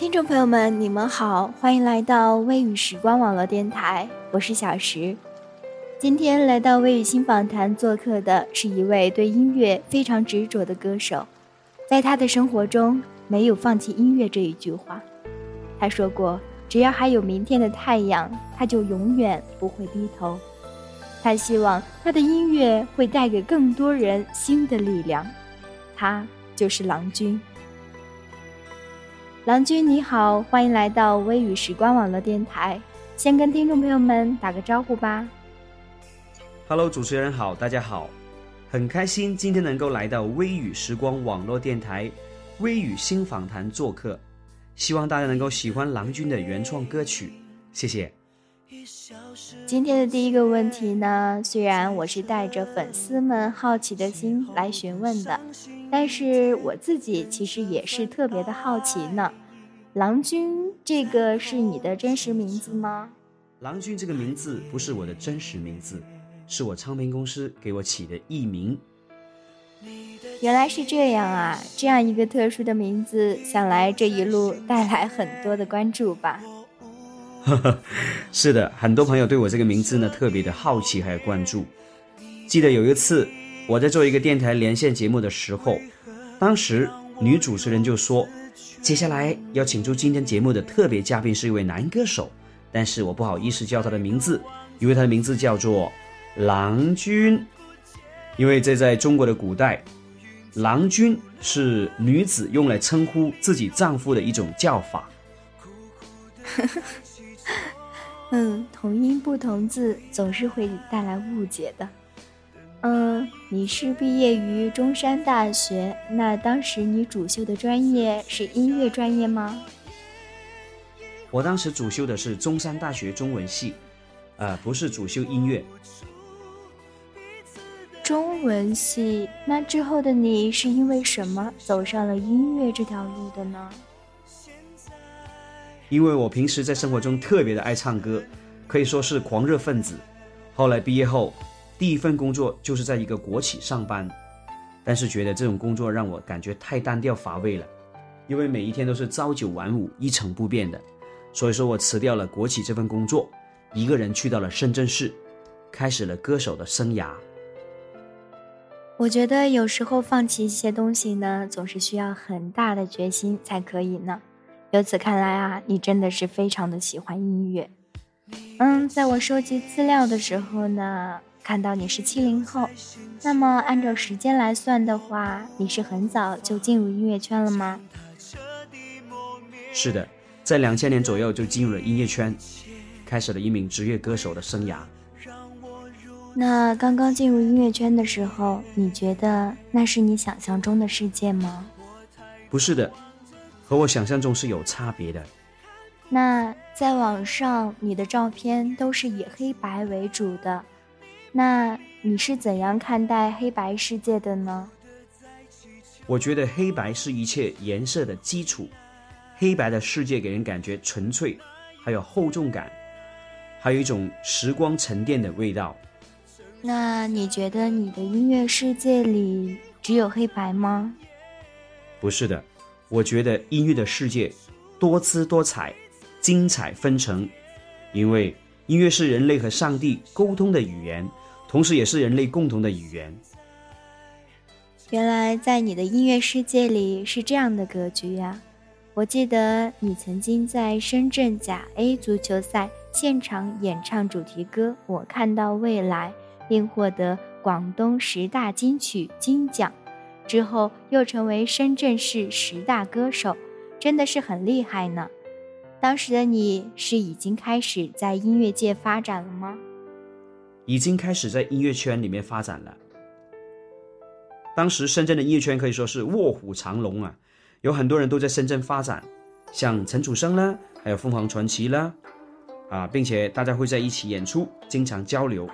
听众朋友们，你们好，欢迎来到微雨时光网络电台，我是小石。今天来到微雨新访谈做客的是一位对音乐非常执着的歌手，在他的生活中没有放弃音乐这一句话。他说过，只要还有明天的太阳，他就永远不会低头。他希望他的音乐会带给更多人新的力量。他就是郎君。郎君你好，欢迎来到微雨时光网络电台，先跟听众朋友们打个招呼吧。Hello，主持人好，大家好，很开心今天能够来到微雨时光网络电台微雨新访谈做客，希望大家能够喜欢郎君的原创歌曲，谢谢。今天的第一个问题呢，虽然我是带着粉丝们好奇的心来询问的，但是我自己其实也是特别的好奇呢。郎君，这个是你的真实名字吗？郎君这个名字不是我的真实名字。是我唱片公司给我起的艺名。原来是这样啊！这样一个特殊的名字，想来这一路带来很多的关注吧？是的，很多朋友对我这个名字呢特别的好奇还有关注。记得有一次我在做一个电台连线节目的时候，当时女主持人就说：“接下来要请出今天节目的特别嘉宾是一位男歌手，但是我不好意思叫他的名字，因为他的名字叫做……”郎君，因为这在中国的古代，郎君是女子用来称呼自己丈夫的一种叫法。嗯，同音不同字总是会带来误解的。嗯，你是毕业于中山大学，那当时你主修的专业是音乐专业吗？我当时主修的是中山大学中文系，呃，不是主修音乐。中文系，那之后的你是因为什么走上了音乐这条路的呢？因为我平时在生活中特别的爱唱歌，可以说是狂热分子。后来毕业后，第一份工作就是在一个国企上班，但是觉得这种工作让我感觉太单调乏味了，因为每一天都是朝九晚五一成不变的，所以说我辞掉了国企这份工作，一个人去到了深圳市，开始了歌手的生涯。我觉得有时候放弃一些东西呢，总是需要很大的决心才可以呢。由此看来啊，你真的是非常的喜欢音乐。嗯，在我收集资料的时候呢，看到你是七零后，那么按照时间来算的话，你是很早就进入音乐圈了吗？是的，在两千年左右就进入了音乐圈，开始了一名职业歌手的生涯。那刚刚进入音乐圈的时候，你觉得那是你想象中的世界吗？不是的，和我想象中是有差别的。那在网上，你的照片都是以黑白为主的，那你是怎样看待黑白世界的呢？我觉得黑白是一切颜色的基础，黑白的世界给人感觉纯粹，还有厚重感，还有一种时光沉淀的味道。那你觉得你的音乐世界里只有黑白吗？不是的，我觉得音乐的世界多姿多彩、精彩纷呈，因为音乐是人类和上帝沟通的语言，同时也是人类共同的语言。原来在你的音乐世界里是这样的格局呀！我记得你曾经在深圳甲 A 足球赛现场演唱主题歌《我看到未来》。并获得广东十大金曲金奖，之后又成为深圳市十大歌手，真的是很厉害呢。当时的你是已经开始在音乐界发展了吗？已经开始在音乐圈里面发展了。当时深圳的音乐圈可以说是卧虎藏龙啊，有很多人都在深圳发展，像陈楚生啦，还有凤凰传奇啦，啊，并且大家会在一起演出，经常交流。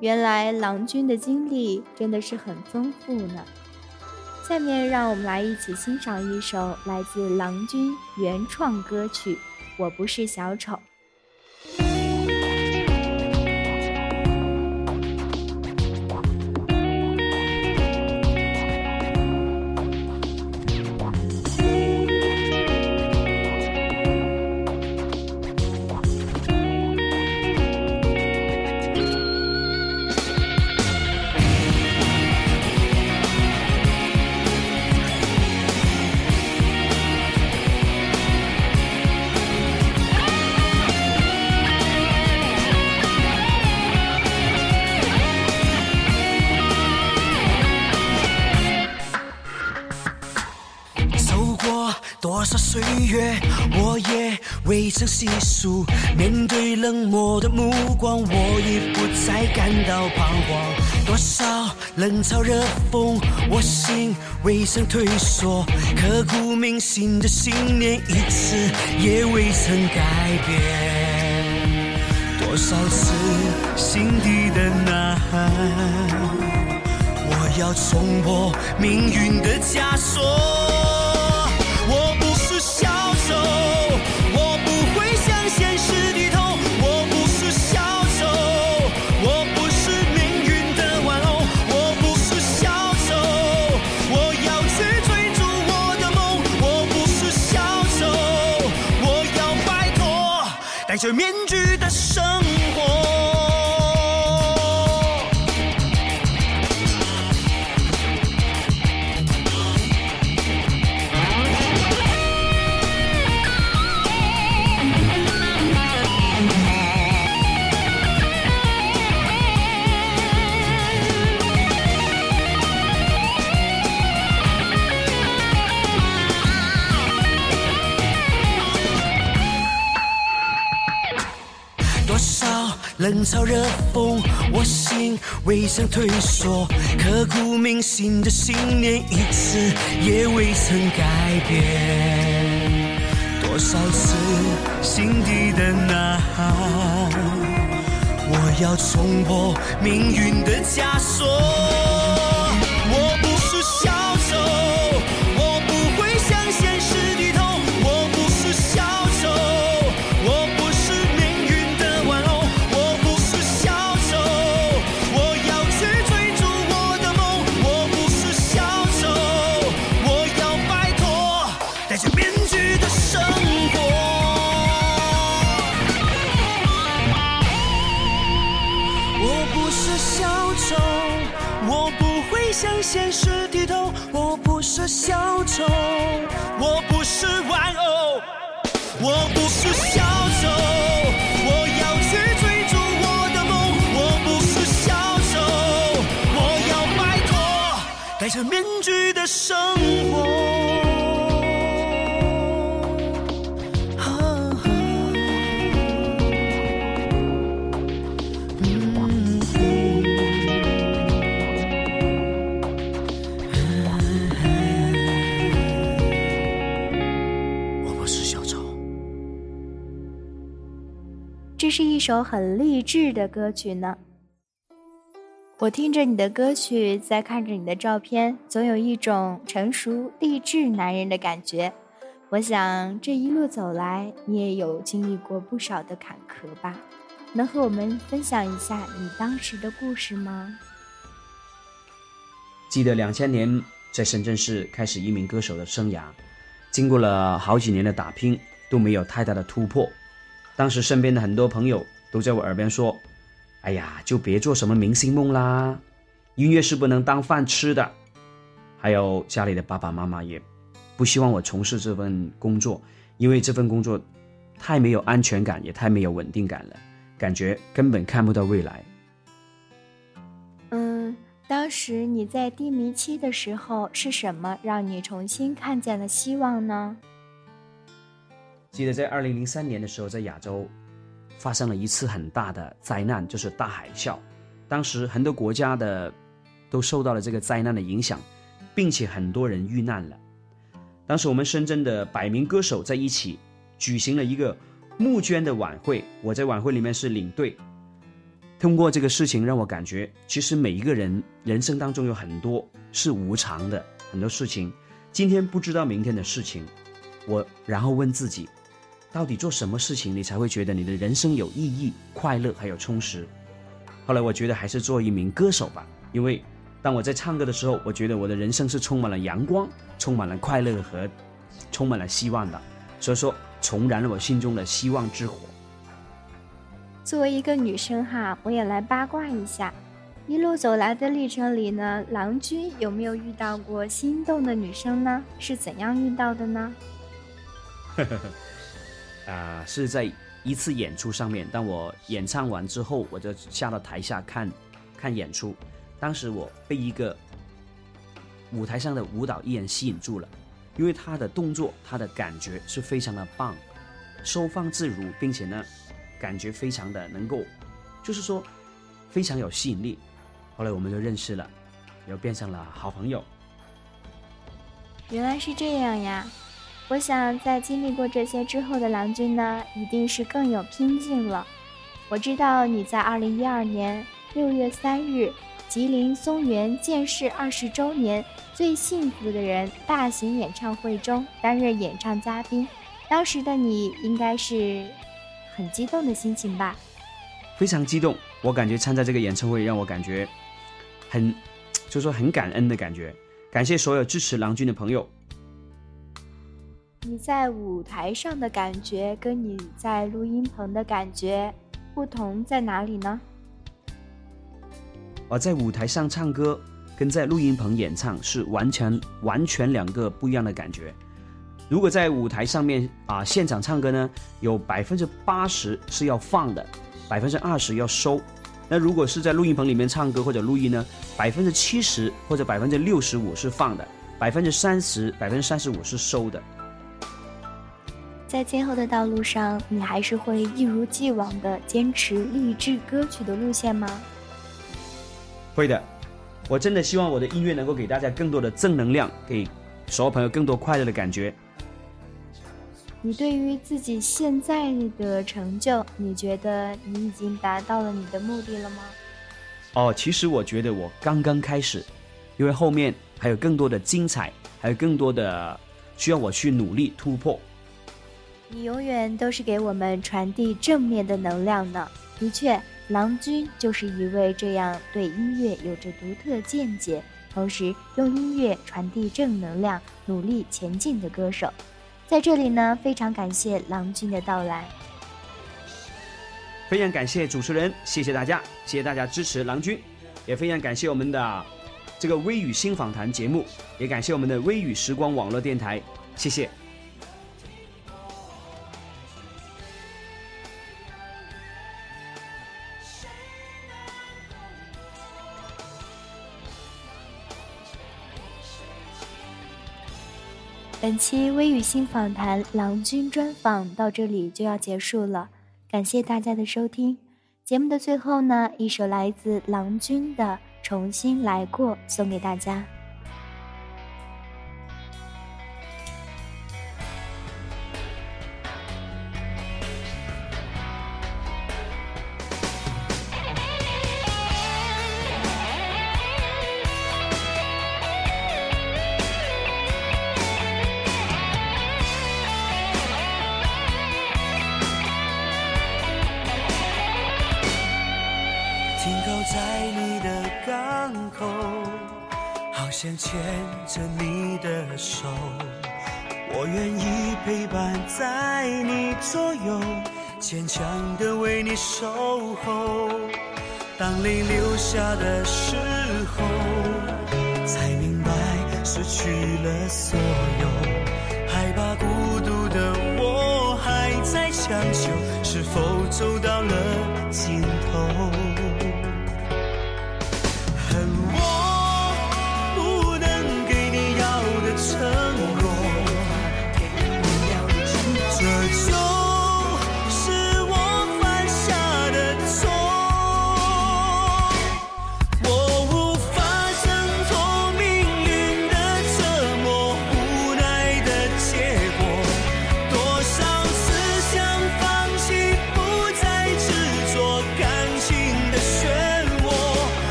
原来郎君的经历真的是很丰富呢。下面让我们来一起欣赏一首来自郎君原创歌曲《我不是小丑》。也未曾细数。面对冷漠的目光，我已不再感到彷徨。多少冷嘲热讽，我心未曾退缩。刻骨铭心的信念，一次也未曾改变。多少次心底的呐喊，我要冲破命运的枷锁。这面具冷嘲热讽，我心未曾退缩，刻骨铭心的信念一次也未曾改变。多少次心底的呐喊，我要冲破命运的枷锁。具的生活。这是一首很励志的歌曲呢。我听着你的歌曲，在看着你的照片，总有一种成熟励志男人的感觉。我想这一路走来，你也有经历过不少的坎坷吧？能和我们分享一下你当时的故事吗？记得两千年在深圳市开始一名歌手的生涯，经过了好几年的打拼，都没有太大的突破。当时身边的很多朋友都在我耳边说：“哎呀，就别做什么明星梦啦，音乐是不能当饭吃的。”还有家里的爸爸妈妈也不希望我从事这份工作，因为这份工作太没有安全感，也太没有稳定感了，感觉根本看不到未来。嗯，当时你在低迷期的时候，是什么让你重新看见了希望呢？记得在二零零三年的时候，在亚洲发生了一次很大的灾难，就是大海啸。当时很多国家的都受到了这个灾难的影响，并且很多人遇难了。当时我们深圳的百名歌手在一起举行了一个募捐的晚会，我在晚会里面是领队。通过这个事情，让我感觉其实每一个人人生当中有很多是无常的，很多事情今天不知道明天的事情。我然后问自己，到底做什么事情你才会觉得你的人生有意义、快乐还有充实？后来我觉得还是做一名歌手吧，因为当我在唱歌的时候，我觉得我的人生是充满了阳光。充满了快乐和充满了希望的，所以说重燃了我心中的希望之火。作为一个女生哈，我也来八卦一下，一路走来的历程里呢，郎君有没有遇到过心动的女生呢？是怎样遇到的呢？呵呵呵啊，是在一次演出上面，当我演唱完之后，我就下到台下看看演出，当时我被一个。舞台上的舞蹈艺人吸引住了，因为他的动作，他的感觉是非常的棒，收放自如，并且呢，感觉非常的能够，就是说非常有吸引力。后来我们就认识了，又变成了好朋友。原来是这样呀！我想在经历过这些之后的郎君呢，一定是更有拼劲了。我知道你在二零一二年六月三日。吉林松原建市二十周年最幸福的人大型演唱会中担任演唱嘉宾，当时的你应该是很激动的心情吧？非常激动，我感觉参加这个演唱会让我感觉很，就说很感恩的感觉，感谢所有支持郎君的朋友。你在舞台上的感觉跟你在录音棚的感觉不同在哪里呢？我在舞台上唱歌，跟在录音棚演唱是完全完全两个不一样的感觉。如果在舞台上面啊现场唱歌呢，有百分之八十是要放的，百分之二十要收。那如果是在录音棚里面唱歌或者录音呢，百分之七十或者百分之六十五是放的，百分之三十百分之三十五是收的。在今后的道路上，你还是会一如既往的坚持励志歌曲的路线吗？会的，我真的希望我的音乐能够给大家更多的正能量，给所有朋友更多快乐的感觉。你对于自己现在的成就，你觉得你已经达到了你的目的了吗？哦，其实我觉得我刚刚开始，因为后面还有更多的精彩，还有更多的需要我去努力突破。你永远都是给我们传递正面的能量呢，的确。郎君就是一位这样对音乐有着独特见解，同时用音乐传递正能量、努力前进的歌手。在这里呢，非常感谢郎君的到来。非常感谢主持人，谢谢大家，谢谢大家支持郎君，也非常感谢我们的这个微语新访谈节目，也感谢我们的微语时光网络电台，谢谢。本期微语新访谈郎君专访到这里就要结束了，感谢大家的收听。节目的最后呢，一首来自郎君的《重新来过》送给大家。想牵着你的手，我愿意陪伴在你左右，坚强的为你守候。当泪流下的时候，才明白失去了所有，害怕孤独的我还在强求，是否走到了尽头？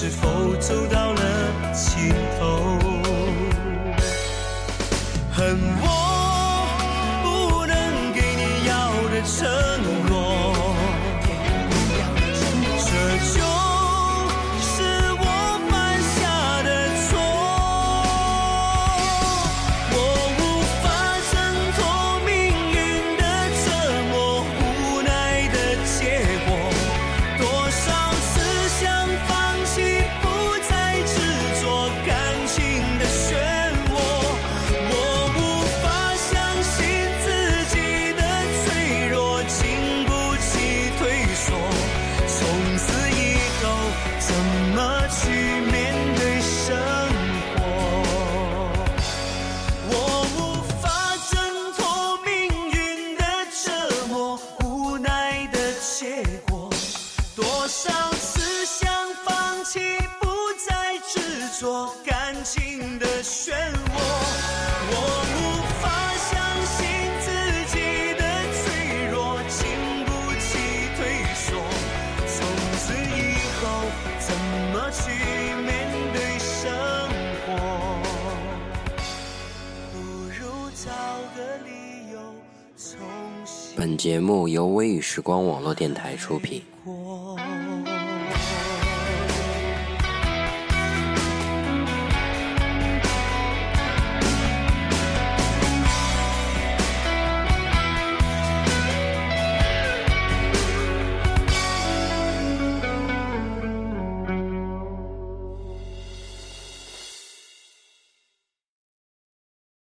是否走到了尽头恨我不能给你要的承诺本节目由微雨时光网络电台出品。